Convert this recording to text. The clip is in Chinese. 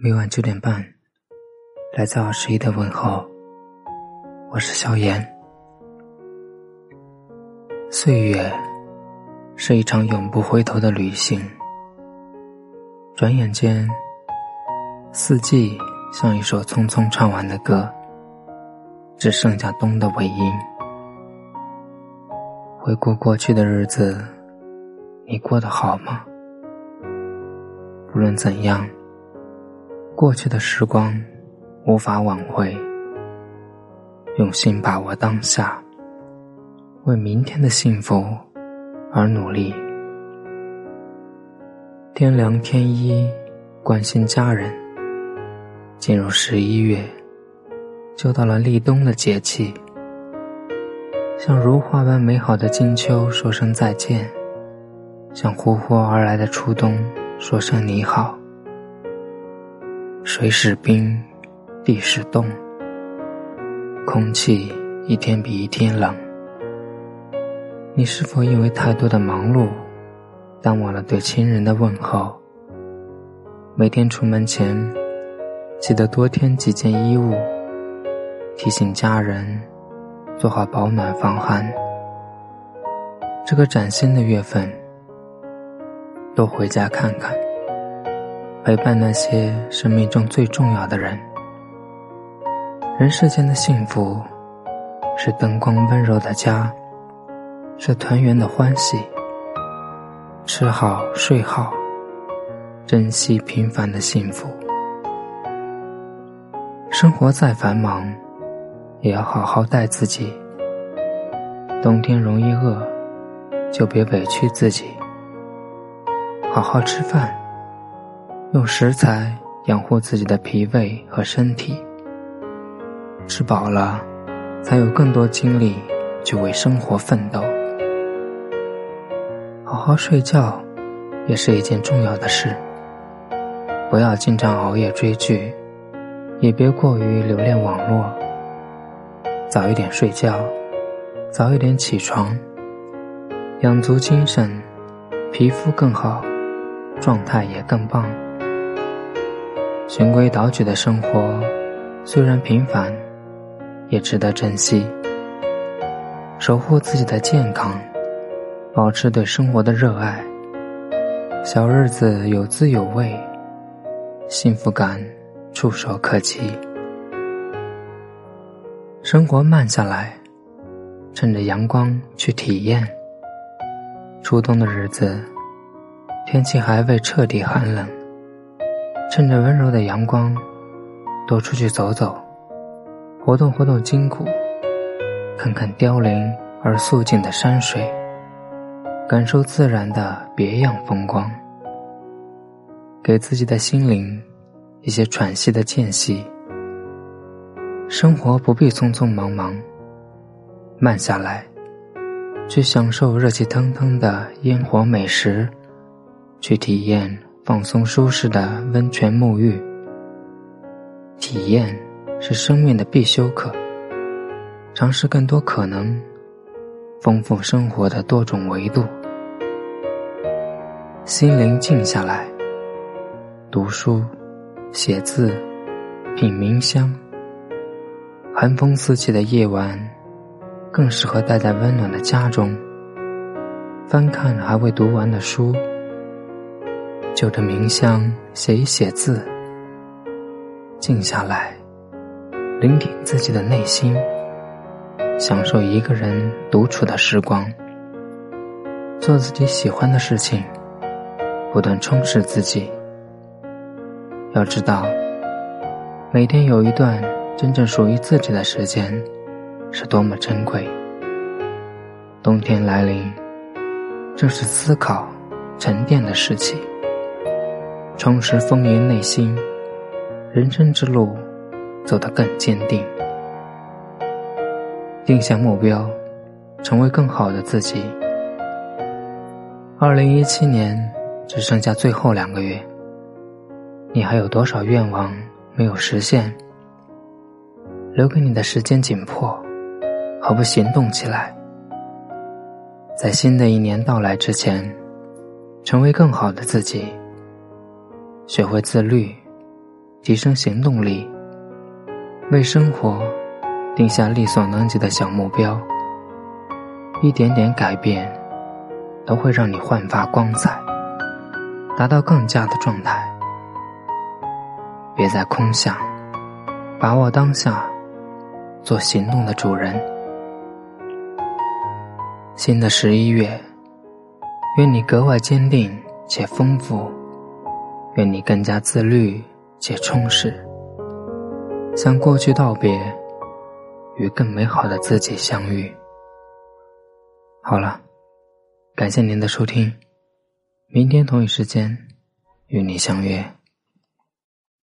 每晚九点半，来自二十一的问候。我是萧炎。岁月是一场永不回头的旅行，转眼间，四季像一首匆匆唱完的歌，只剩下冬的尾音。回顾过去的日子，你过得好吗？不论怎样，过去的时光无法挽回。用心把握当下，为明天的幸福而努力。天凉天衣，关心家人。进入十一月，就到了立冬的节气。向如花般美好的金秋说声再见，向呼呼而来的初冬说声你好。水是冰，地是冻。空气一天比一天冷，你是否因为太多的忙碌，耽误了对亲人的问候？每天出门前，记得多添几件衣物，提醒家人做好保暖防寒。这个崭新的月份，多回家看看，陪伴那些生命中最重要的人。人世间的幸福，是灯光温柔的家，是团圆的欢喜。吃好睡好，珍惜平凡的幸福。生活再繁忙，也要好好待自己。冬天容易饿，就别委屈自己。好好吃饭，用食材养护自己的脾胃和身体。吃饱了，才有更多精力去为生活奋斗。好好睡觉，也是一件重要的事。不要经常熬夜追剧，也别过于留恋网络。早一点睡觉，早一点起床，养足精神，皮肤更好，状态也更棒。循规蹈矩的生活，虽然平凡。也值得珍惜。守护自己的健康，保持对生活的热爱。小日子有滋有味，幸福感触手可及。生活慢下来，趁着阳光去体验。初冬的日子，天气还未彻底寒冷，趁着温柔的阳光，多出去走走。活动活动筋骨，看看凋零而肃静的山水，感受自然的别样风光，给自己的心灵一些喘息的间隙。生活不必匆匆忙忙，慢下来，去享受热气腾腾的烟火美食，去体验放松舒适的温泉沐浴，体验。是生命的必修课。尝试更多可能，丰富生活的多种维度。心灵静下来，读书、写字、品茗香。寒风四起的夜晚，更适合待在温暖的家中，翻看还未读完的书，就着冥香写一写字，静下来。聆听自己的内心，享受一个人独处的时光，做自己喜欢的事情，不断充实自己。要知道，每天有一段真正属于自己的时间，是多么珍贵。冬天来临，正是思考、沉淀的时期，充实丰盈内心，人生之路。走得更坚定，定下目标，成为更好的自己。二零一七年只剩下最后两个月，你还有多少愿望没有实现？留给你的时间紧迫，何不行动起来？在新的一年到来之前，成为更好的自己，学会自律，提升行动力，为生活定下力所能及的小目标。一点点改变，都会让你焕发光彩，达到更佳的状态。别再空想，把握当下，做行动的主人。新的十一月，愿你格外坚定且丰富，愿你更加自律且充实，向过去道别，与更美好的自己相遇。好了，感谢您的收听，明天同一时间与你相约。